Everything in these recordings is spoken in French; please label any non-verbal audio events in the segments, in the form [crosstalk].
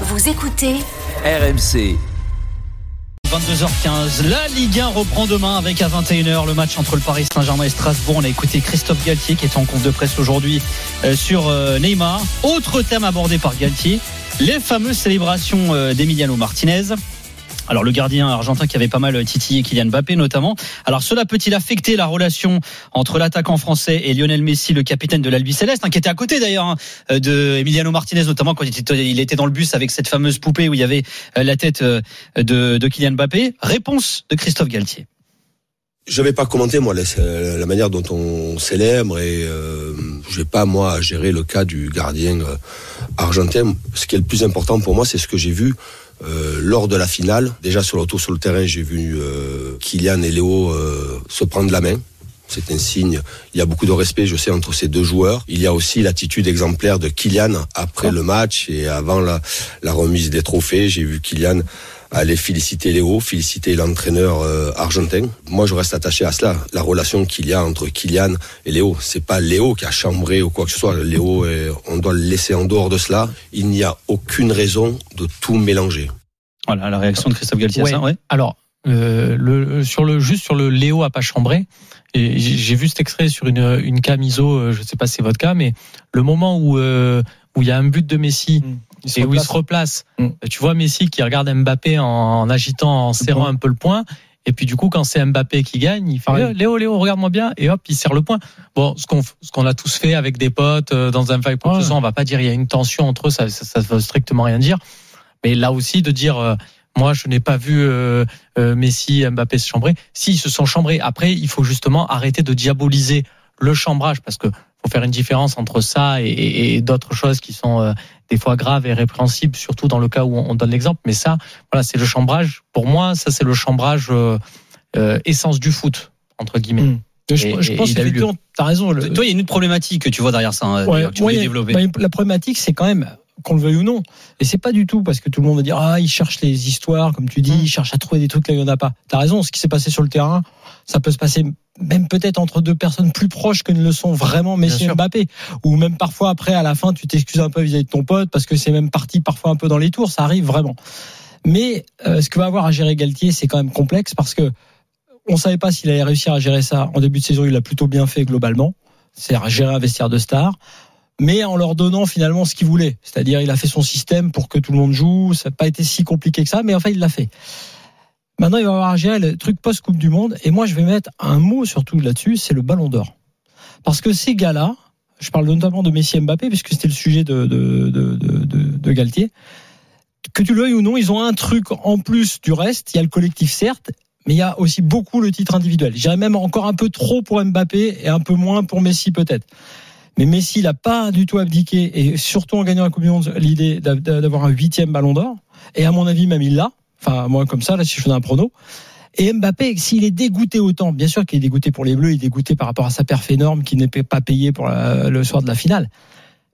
Vous écoutez RMC. 22h15, la Ligue 1 reprend demain avec à 21h le match entre le Paris Saint-Germain et Strasbourg. On a écouté Christophe Galtier qui est en compte de presse aujourd'hui euh, sur euh, Neymar. Autre thème abordé par Galtier, les fameuses célébrations euh, d'Emiliano Martinez. Alors le gardien argentin qui avait pas mal titillé Kylian Mbappé notamment. Alors cela peut-il affecter la relation entre l'attaquant français et Lionel Messi, le capitaine de l'Albi Céleste, hein, qui était à côté d'ailleurs hein, de Emiliano Martinez notamment quand il était dans le bus avec cette fameuse poupée où il y avait euh, la tête euh, de, Kylian Mbappé? Réponse de Christophe Galtier. Je vais pas commenter moi la, manière dont on célèbre et euh, je vais pas moi gérer le cas du gardien euh, argentin. Ce qui est le plus important pour moi, c'est ce que j'ai vu euh, lors de la finale. Déjà sur le sur le terrain, j'ai vu euh, Kylian et Léo euh, se prendre la main. C'est un signe. Il y a beaucoup de respect, je sais, entre ces deux joueurs. Il y a aussi l'attitude exemplaire de Kylian après le match et avant la, la remise des trophées. J'ai vu Kylian aller féliciter Léo, féliciter l'entraîneur euh, argentin. Moi, je reste attaché à cela, la relation qu'il y a entre Kylian et Léo. C'est pas Léo qui a chambré ou quoi que ce soit. Léo, on doit le laisser en dehors de cela. Il n'y a aucune raison de tout mélanger. Voilà la réaction de Christophe Galtier. Ouais. Ça, ouais. Alors, euh, le, sur le juste sur le Léo a pas chambré. Et j'ai vu cet extrait sur une, une camiso, je sais pas si c'est votre cas, mais le moment où euh, où il y a un but de Messi Mm. et où il se replace, Mm. tu vois Messi qui regarde Mbappé en, en agitant, en serrant un peu le poing. Et puis du coup, quand c'est Mbappé qui gagne, il fait. Léo, Léo, regarde-moi bien, et hop, il serre le poing. Bon, ce qu'on ce qu'on a tous fait avec des potes euh, dans un fight, Ouais. on va pas dire il y a une tension entre eux, ça, ça, ça veut strictement rien dire. Mais là aussi, de dire, euh, moi, je n'ai pas vu euh, euh, Messi, Mbappé se chambrer. Si, ils se sont chambrés. Après, il faut justement arrêter de diaboliser le chambrage, parce que faut faire une différence entre ça et, et- et d'autres choses qui sont euh, des fois graves et répréhensibles, surtout dans le cas où on, on donne l'exemple. Mais ça, voilà, c'est le chambrage. Pour moi, ça, c'est le chambrage euh, euh, essence du foot entre guillemets. Mm. Je, Et- je et pense il a eu effectivement, t'as raison. le- Toi, il y a une autre problématique que tu vois derrière ça, hein, Ouais, que tu ouais, développer. bah, la problématique, c'est quand même qu'on le veuille ou non. Et c'est pas du tout parce que tout le monde va dire ah il cherche les histoires, comme tu dis, Mm. il cherche à trouver des trucs là il y en a pas. T'as raison. Ce qui s'est passé sur le terrain, ça peut se passer même peut-être entre deux personnes plus proches que ne le sont vraiment Messi et. Mbappé, ou même parfois après à la fin tu t'excuses un peu vis-à-vis de ton pote parce que c'est même parti parfois un peu dans les tours. Ça arrive vraiment. Mais euh, ce que va avoir à gérer Galtier, c'est quand même complexe parce que on savait pas s'il allait réussir à gérer ça en début de saison. Il l'a plutôt bien fait globalement. C'est à gérer un vestiaire de stars mais en leur donnant finalement ce qu'ils voulaient. C'est-à-dire, il a fait son système pour que tout le monde joue. Ça n'a pas été si compliqué que ça, mais enfin, il l'a fait. Maintenant, il va avoir à gérer truc post-Coupe du Monde. Et moi, je vais mettre un mot surtout là-dessus, c'est le ballon d'or. Parce que ces gars-là, je parle notamment de Messi et Mbappé, puisque c'était le sujet de, de, de, de, Galtier, que tu veuilles ou non, ils ont un truc en plus du reste. Il y a le collectif, certes, mais il y a aussi beaucoup le titre individuel. Je dirais même encore un peu trop pour Mbappé et un peu moins pour Messi peut-être. Mais Messi n'a pas du tout abdiqué et surtout en gagnant la Coupe du Monde, l'idée d'a- d'a- d'avoir un huitième Ballon d'Or. Et à mon avis, même il l'a. Enfin, moi comme ça, là, si je faisais un prono. Et Mbappé, s'il est dégoûté autant, bien sûr qu'il est dégoûté pour les Bleus, il est dégoûté par rapport à sa perf énorme qui n'est pas payé pour le soir de la finale.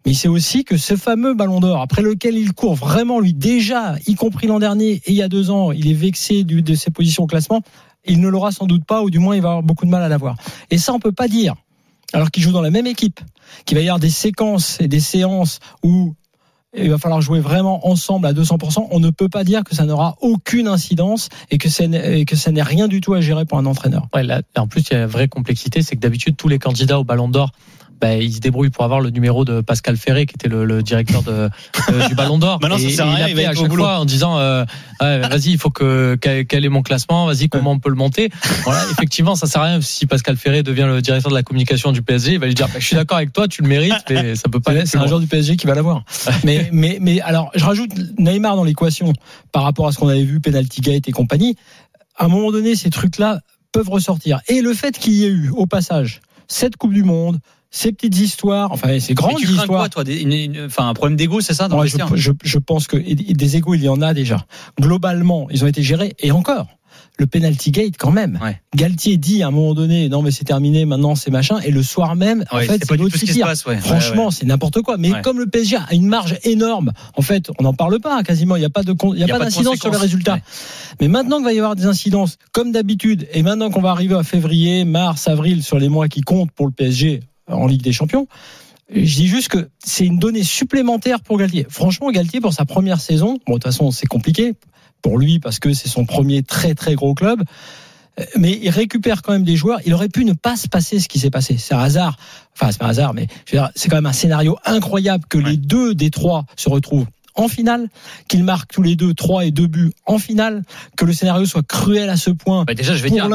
Mais c'est aussi que ce fameux Ballon d'Or, après lequel il court vraiment, lui déjà, y compris l'an dernier et il y a deux ans, il est vexé de ses positions au classement, il ne l'aura sans doute pas, ou du moins il va avoir beaucoup de mal à l'avoir. Et ça, on peut pas dire alors qu'ils jouent dans la même équipe, qu'il va y avoir des séquences et des séances où il va falloir jouer vraiment ensemble à 200%, on ne peut pas dire que ça n'aura aucune incidence et que, ça n'est- rien du tout à gérer pour un entraîneur. En plus, il y a une vraie complexité, c'est que d'habitude, tous les candidats au Ballon d'Or, ben, ils se débrouillent pour avoir le numéro de Pascal Ferré, qui était le, le directeur de, euh, du Ballon d'Or. [laughs] Maintenant, ça Et- sert à rien, il il à chaque boulot. fois en disant, euh, vas-y, il faut que quel, est mon classement, vas-y, comment on peut le monter. Voilà, effectivement, ça sert à rien si Pascal Ferré devient le directeur de la communication du PSG, il va lui dire, bah, je suis d'accord avec toi, tu le mérites, mais ça peut pas C'est un joueur du PSG qui va l'avoir. [laughs] mais, mais, mais alors, je rajoute Neymar dans l'équation par rapport à ce qu'on avait vu, Penalty Gate et compagnie. À un moment donné, ces trucs-là peuvent ressortir. Et le fait qu'il y ait eu, au passage, cette Coupe du Monde, ces petites histoires, enfin ces grandes tu histoires. quoi, toi des- une- une- Enfin, un problème d'ego, c'est ça dans le je, je, je pense que des égos, il y en a déjà. Globalement, ils ont été gérés. Et encore, le penalty gate quand même. Ouais. Galtier dit à un moment donné, non mais c'est terminé, maintenant c'est machin. Et le soir même, en Ouais, fait, c'est l'autre qui tire. passe, ouais. Franchement, Ouais, ouais. c'est n'importe quoi. Mais Ouais. comme le PSG a une marge énorme, en fait, on n'en parle pas quasiment. Il n'y a pas de, il y a Il y a pas pas de d'incidence sur résultats. Ouais. Mais maintenant qu'il va y avoir des incidences, comme d'habitude, et maintenant qu'on va arriver à février, mars, avril, sur les mois qui comptent pour le PSG en Ligue des Champions, Je dis juste que c'est une donnée supplémentaire pour Galtier. Franchement, Galtier, pour sa première saison, bon, de toute façon, c'est compliqué pour lui parce que c'est son premier très très gros club. Mais il récupère quand même des joueurs. Il aurait pu ne pas se passer ce qui s'est passé. C'est un hasard. Enfin, c'est pas un hasard, mais c'est quand même un scénario incroyable que les deux des trois se retrouvent en finale, qu'ils marquent tous les deux trois et deux buts en finale, que le scénario soit cruel à ce point. Bah déjà, je vais dire,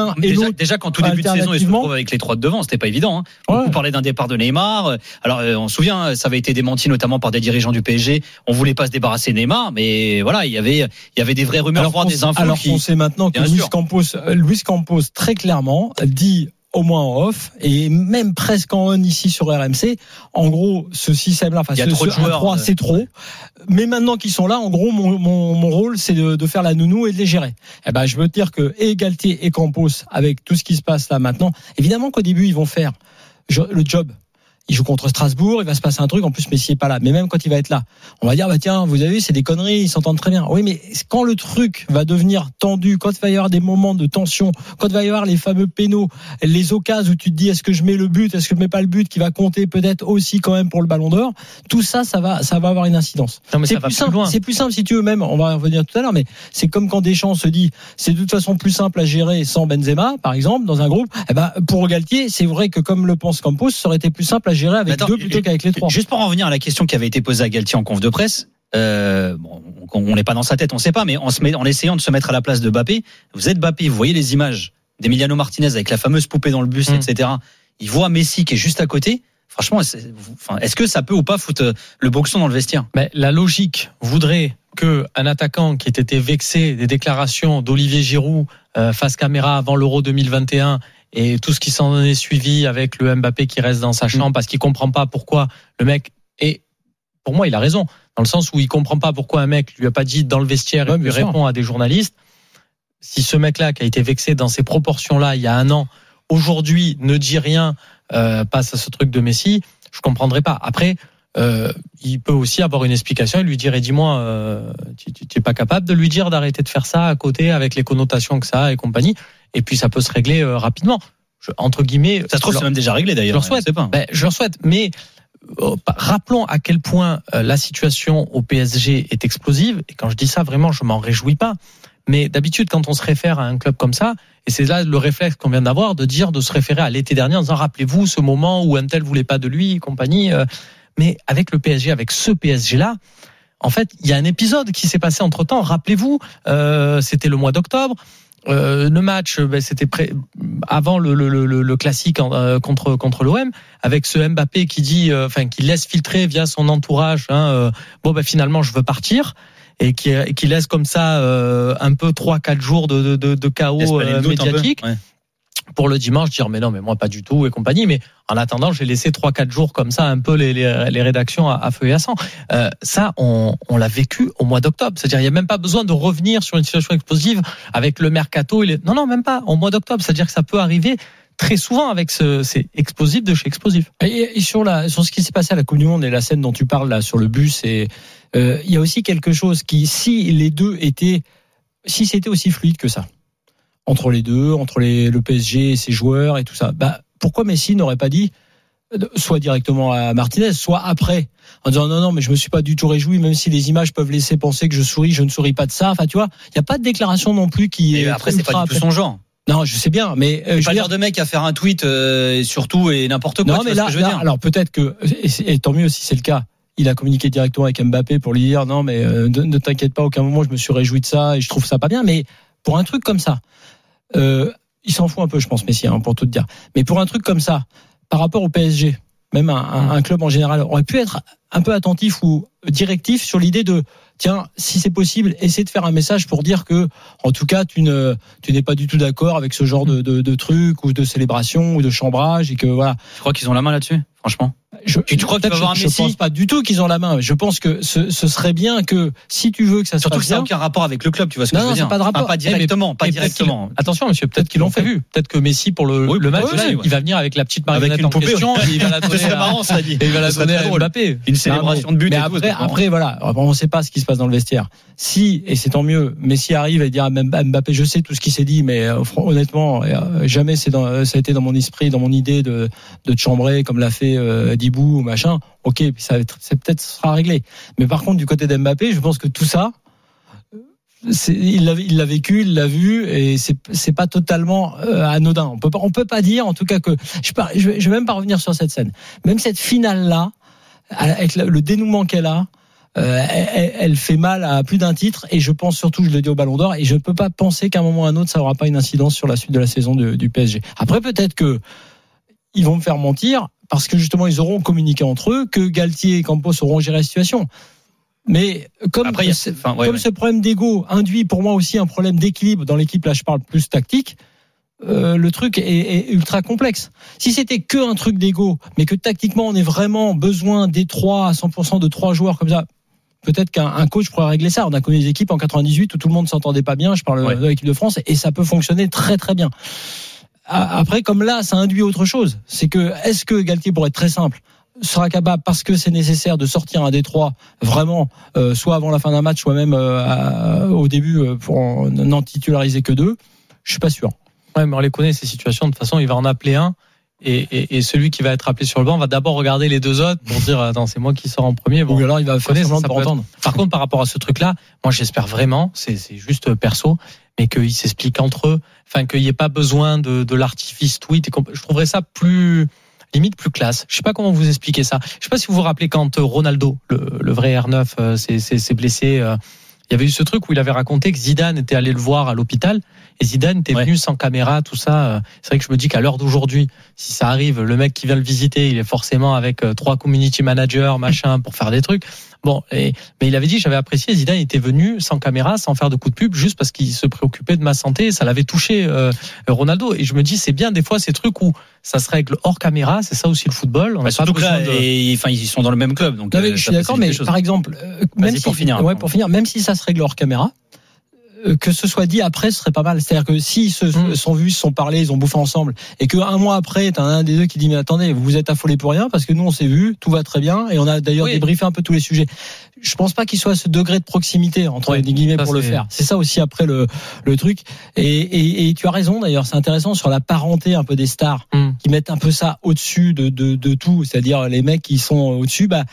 déjà, quand tout début de saison, ils se retrouvent avec les trois de devant, c'était pas évident. Hein. Ouais. On parlait d'un départ de Neymar. Alors, euh, on se souvient, ça avait été démenti notamment par des dirigeants du PSG. On voulait pas se débarrasser de Neymar, mais voilà, il y avait, il y avait des vraies rumeurs, Alors voire des infos alors qui. qu'on sait maintenant que Luis. Campos, euh, Luis Campos très clairement dit au moins en off et même presque en on ici sur RMC. En gros, ce système-là, enfin, ce, trop ce 1-3, joueurs, euh, c'est trop. Mais maintenant qu'ils sont là, en gros, mon, mon, mon rôle, c'est de, de faire la nounou et de les gérer. Eh ben, je veux dire que et Galtier et Campos, avec tout ce qui se passe là maintenant, évidemment qu'au début, ils vont faire le job. Il joue contre Strasbourg, il va se passer un truc. En plus, Messi est pas là. Mais même quand il va être là, on va dire bah tiens, vous avez vu, c'est des conneries. Ils s'entendent très bien. Oui, mais quand le truc va devenir tendu, quand il va y avoir des moments de tension, quand il va y avoir les fameux pénaux, les occasions où tu te dis est-ce que je mets le but, est-ce que je mets pas le but, qui va compter peut-être aussi quand même pour le Ballon d'Or. Tout ça, ça va, ça va avoir une incidence. Non, mais C'est plus simple. C'est plus simple si tu veux même. On va revenir tout à l'heure, mais c'est comme quand Deschamps se dit c'est de toute façon plus simple à gérer sans Benzema, par exemple, dans un groupe. Eh ben pour Galtier, c'est vrai que comme le pense Campos, ça aurait été plus simple à gérer avec Attends, deux plutôt qu'avec les trois. Juste pour en revenir à la question qui avait été posée à Galtier en conf de presse. Euh, bon, on n'est pas dans sa tête, on sait pas, mais en, se met, en essayant de se mettre à la place de Bappé, vous êtes Bappé, vous voyez les images d'Emiliano Martinez avec la fameuse poupée dans le bus, Mm. etc. Il voit Messi qui est juste à côté. Franchement, est-ce que ça peut ou pas foutre euh, le boxon dans le vestiaire? Mais la logique voudrait que un attaquant qui ait été vexé des déclarations d'Olivier Giroud euh, face caméra avant l'Euro 2021 et tout ce qui s'en est suivi avec le Mbappé qui reste dans sa chambre parce qu'il comprend pas pourquoi le mec et pour moi il a raison. Dans le sens où il comprend pas pourquoi un mec lui a pas dit dans le vestiaire Ouais, et lui sûr. répond à des journalistes. Si ce mec-là qui a été vexé dans ces proportions-là il y a un an aujourd'hui ne dit rien euh, passe à ce truc de Messi je comprendrais pas. Après euh, il peut aussi avoir une explication et lui dire et dis-moi euh, tu tu- tu es pas capable de lui dire d'arrêter de faire ça à côté avec les connotations que ça a et compagnie et puis ça peut se régler euh, rapidement Je- entre guillemets Ça se trouve, c'est même déjà réglé je d'ailleurs. leur souhaite. Je sais pas. ben, je leur souhaite, mais euh, rappelons à quel point euh, la situation au PSG est explosive. Et quand je dis ça, vraiment, je m'en réjouis pas. Mais d'habitude, quand on se réfère à un club comme ça, et c'est là le réflexe qu'on vient d'avoir, de dire, de se référer à l'été dernier en disant, rappelez-vous ce moment où un tel voulait pas de lui, et compagnie. mais avec le PSG, avec ce PSG-là, en fait, il y a un épisode qui s'est passé entre temps. Rappelez-vous, euh, c'était le mois d'octobre. Euh, le match, ben, c'était pré- avant le, le, le, le classique en- euh, contre contre l'OM, avec ce Mbappé qui dit, euh, enfin, qui laisse filtrer via son entourage, hein, euh, bon, ben finalement, je veux partir. Et qui, qui laisse comme ça euh, un peu trois quatre jours de, de, de, de chaos euh, médiatique Ouais. Pour le dimanche dire mais non mais moi pas du tout et compagnie. Mais en attendant j'ai laissé trois quatre jours comme ça un peu les, les, rédactions à, à à sang. Euh, ça on, on l'a vécu au mois d'octobre. C'est-à-dire il y a même pas besoin de revenir sur une situation explosive avec le mercato et les... non non même pas au mois d'octobre. C'est-à-dire que ça peut arriver très souvent avec ce c'est explosif de chez explosif Et, et sur la sur ce qui s'est passé à la Coupe du Monde et la scène dont tu parles là sur le bus et euh, il y a aussi quelque chose qui si les deux étaient si c'était aussi fluide que ça entre les deux entre les le PSG et ses joueurs et tout ça bah pourquoi Messi n'aurait pas dit euh, soit directement à Martinez soit après en disant non non mais je me suis pas du tout réjoui même si les images peuvent laisser penser que je souris je ne souris pas de ça enfin tu vois il y a pas de déclaration non plus qui Et est après, c'est pas du tout son genre. non je sais bien mais euh, pas genre de mec à faire un tweet euh, sur tout et n'importe quoi. non, mais là, je veux là, dire. alors peut-être que, et, et tant mieux si c'est le cas, il a communiqué directement avec Mbappé pour lui dire non, mais euh, ne, ne t'inquiète pas, aucun moment je me suis réjoui de ça et je trouve ça pas bien. Mais pour un truc comme ça, euh, il s'en fout un peu, je pense, Messi, hein, pour tout te dire. Mais pour un truc comme ça, par rapport au PSG, même un, club en général, aurait pu être un peu attentif ou directif sur l'idée de tiens, si c'est possible, essayer de faire un message pour dire que, en tout cas, tu n'es pas du tout d'accord avec ce genre de, de, de truc ou de célébration ou de chambrage et que voilà. Je crois qu'ils ont la main là-dessus, franchement? Je, Tu- tu crois que tu vas peut-être voir un je, Messi Je pense pas du tout qu'ils ont la main. Je pense que ce, ce serait bien que si tu veux que ça se Surtout que ça n'a aucun rapport avec le club, tu vois ce que Non, je veux non, dire. pas de rapport. Pas Eh, directement, pas Et peut-être directement. qu'ils- Attention, monsieur, peut-être qu'ils l'ont fait. prévu. Peut-être que Messi, pour le, Oui, le match, oui, oui. il va venir avec la petite Avec marionnette une en poupée, question [laughs] il va la [laughs] donner à, marrant, cela dit. et il va la donner à. Mbappé. Une célébration de but mais après, voilà, on ne sait pas ce qui se passe dans le vestiaire. Si, et c'est tant mieux, Messi arrive et dire à Mbappé, je sais tout ce qui s'est dit, mais euh, honnêtement, euh, jamais c'est dans, ça a été dans mon esprit, dans mon idée de, de chambrer, comme l'a fait euh, Bout, machin. Ok, ça c'est peut-être sera réglé. Mais par contre, du côté d'Mbappé, je pense que tout ça, il l'a vécu, il l'a vu, et c'est pas totalement euh, anodin. On peut pas, on peut pas dire, en tout cas que je, par- je, vais- même pas revenir sur cette scène. Même cette finale là, avec le dénouement qu'elle a. euh, elle, fait mal à plus d'un titre et je pense surtout, je le dis au Ballon d'Or, et je ne peux pas penser qu'à un moment ou à un autre, ça aura pas une incidence sur la suite de la saison du PSG. Après, peut-être que ils vont me faire mentir parce que justement, ils auront communiqué entre eux que Galtier et Campos auront géré la situation. Mais comme, Après, ce- enfin, ouais, comme ouais. ce problème d'ego induit pour moi aussi un problème d'équilibre dans l'équipe, là je parle plus tactique, euh, le truc est, est ultra complexe. Si c'était que un truc d'ego, mais que tactiquement on ait vraiment besoin des trois à 100% de trois joueurs comme ça, peut-être qu'un un coach pourrait régler ça. On a connu des équipes en 98 où tout le monde s'entendait pas bien. Je parle Ouais. de l'équipe de France et ça peut fonctionner très très bien. Après, comme là, ça induit autre chose. C'est que est-ce que Galtier, pour être très simple, sera capable parce que c'est nécessaire de sortir un des trois vraiment, euh, soit avant la fin d'un match, soit même euh, au début euh, pour en- n'en titulariser que deux? Je suis pas sûr. Ouais, mais on les connaît ces situations. De toute façon, il va en appeler un. Et, et, et celui qui va être appelé sur le banc va d'abord regarder les deux autres pour dire attends c'est moi qui sors en premier. Bon, Ou alors il va faire semblant de être- entendre. Par contre, par rapport à ce truc-là, moi j'espère vraiment, c'est juste perso, mais qu'ils s'expliquent entre eux, enfin qu'il n'y ait pas besoin de, de l'artifice tweet. Et je trouverais ça plus limite plus classe. Je sais pas comment vous expliquer ça. Je sais pas si vous vous rappelez quand euh, Ronaldo, le, le vrai R9, euh, s'est blessé. euh, il y avait eu ce truc où il avait raconté que Zidane était allé le voir à l'hôpital et Zidane était Ouais. venu sans caméra, tout ça. euh, C'est vrai que je me dis qu'à l'heure d'aujourd'hui, si ça arrive, le mec qui vient le visiter, il est forcément avec euh, trois community managers, machin, pour faire des trucs. Bon, et, mais il avait dit, j'avais apprécié, Zidane était venu sans caméra, sans faire de coup de pub, juste parce qu'il se préoccupait de ma santé, ça l'avait touché euh, Ronaldo. Et je me dis, c'est bien des fois ces trucs où ça se règle hors caméra, c'est ça aussi le football. On Bah, surtout que là, de- et, enfin, ils sont dans le même club, donc Non, mais euh, je suis d'accord, mais par exemple, euh, même si, pour finir, ouais, pour finir, même si ça se règle hors caméra, que ce soit dit après, ce serait pas mal. C'est-à-dire que s'ils se Mm. sont vus, se sont parlé, ils ont bouffé ensemble, et que un mois après, t'as un des deux qui dit mais attendez, vous vous êtes affolé pour rien parce que nous on s'est vu, tout va très bien, et on a d'ailleurs Oui. débriefé un peu tous les sujets. Je pense pas qu'il soit à ce degré de proximité entre des guillemets pour le faire. C'est ça aussi après le le truc. Et, et, et tu as raison d'ailleurs, c'est intéressant sur la parenté un peu des stars Mm. qui mettent un peu ça au-dessus de, de, de tout, c'est-à-dire les mecs qui sont au-dessus. Bah,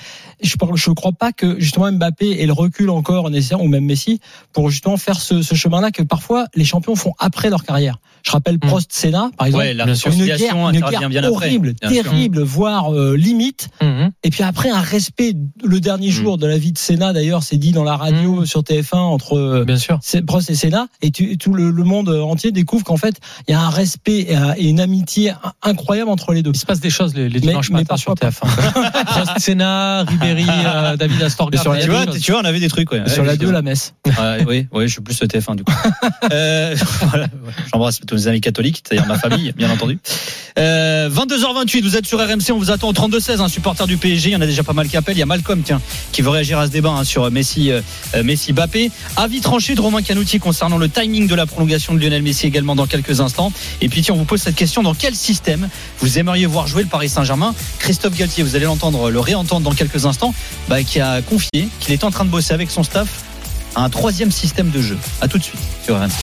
je ne je crois pas que justement Mbappé ait le recul encore nécessaire, ou même Messi, pour justement faire ce, ce chemin-là que parfois les champions font après leur carrière. Je rappelle Mm. Prost Senna, par exemple. Ouais, la une guerre, une guerre bien après. horrible, bien sûr. terrible, voire euh, limite. Mhm. Et puis après un respect. Le dernier jour de la vie de Senna, d'ailleurs, c'est dit dans la radio Mm. sur TF1 entre euh, Bien sûr. c'est Prost et Senna, et, tu- et tout le, le monde entier découvre qu'en fait, il y a un respect et, un- et une amitié in- incroyable entre les deux. Il se passe des choses les, les Mais- dimanches mais matins sur parfois TF1. [laughs] Prost, Senna, Ribéry, euh, David Astorga. sur la- Tu vois, tu vois, on avait des trucs. Ouais. Sur Ouais, la 2, effectivement. la messe. Oui, oui, je suis plus le TF1 du coup. [laughs] euh, voilà. J'embrasse tous mes amis catholiques, c'est-à-dire ma famille, bien entendu. Euh, 22h28, vous êtes sur RMC, on vous attend au 32-16, un supporter du PSG. Il y en a déjà pas mal qui appellent. Il y a Malcolm, tiens, qui veut réagir à ce débat hein, sur Messi, euh, Messi, Bappé. Avis tranché de Romain Canouti concernant le timing de la prolongation de Lionel Messi également dans quelques instants. Et puis tiens, on vous pose cette question dans quel système vous aimeriez voir jouer le Paris Saint-Germain? Christophe Galtier, vous allez l'entendre, le réentendre dans quelques instants, bah, qui a confié qu'il est en train de bosser avec son staff un troisième système de jeu. À tout de suite sur RMC.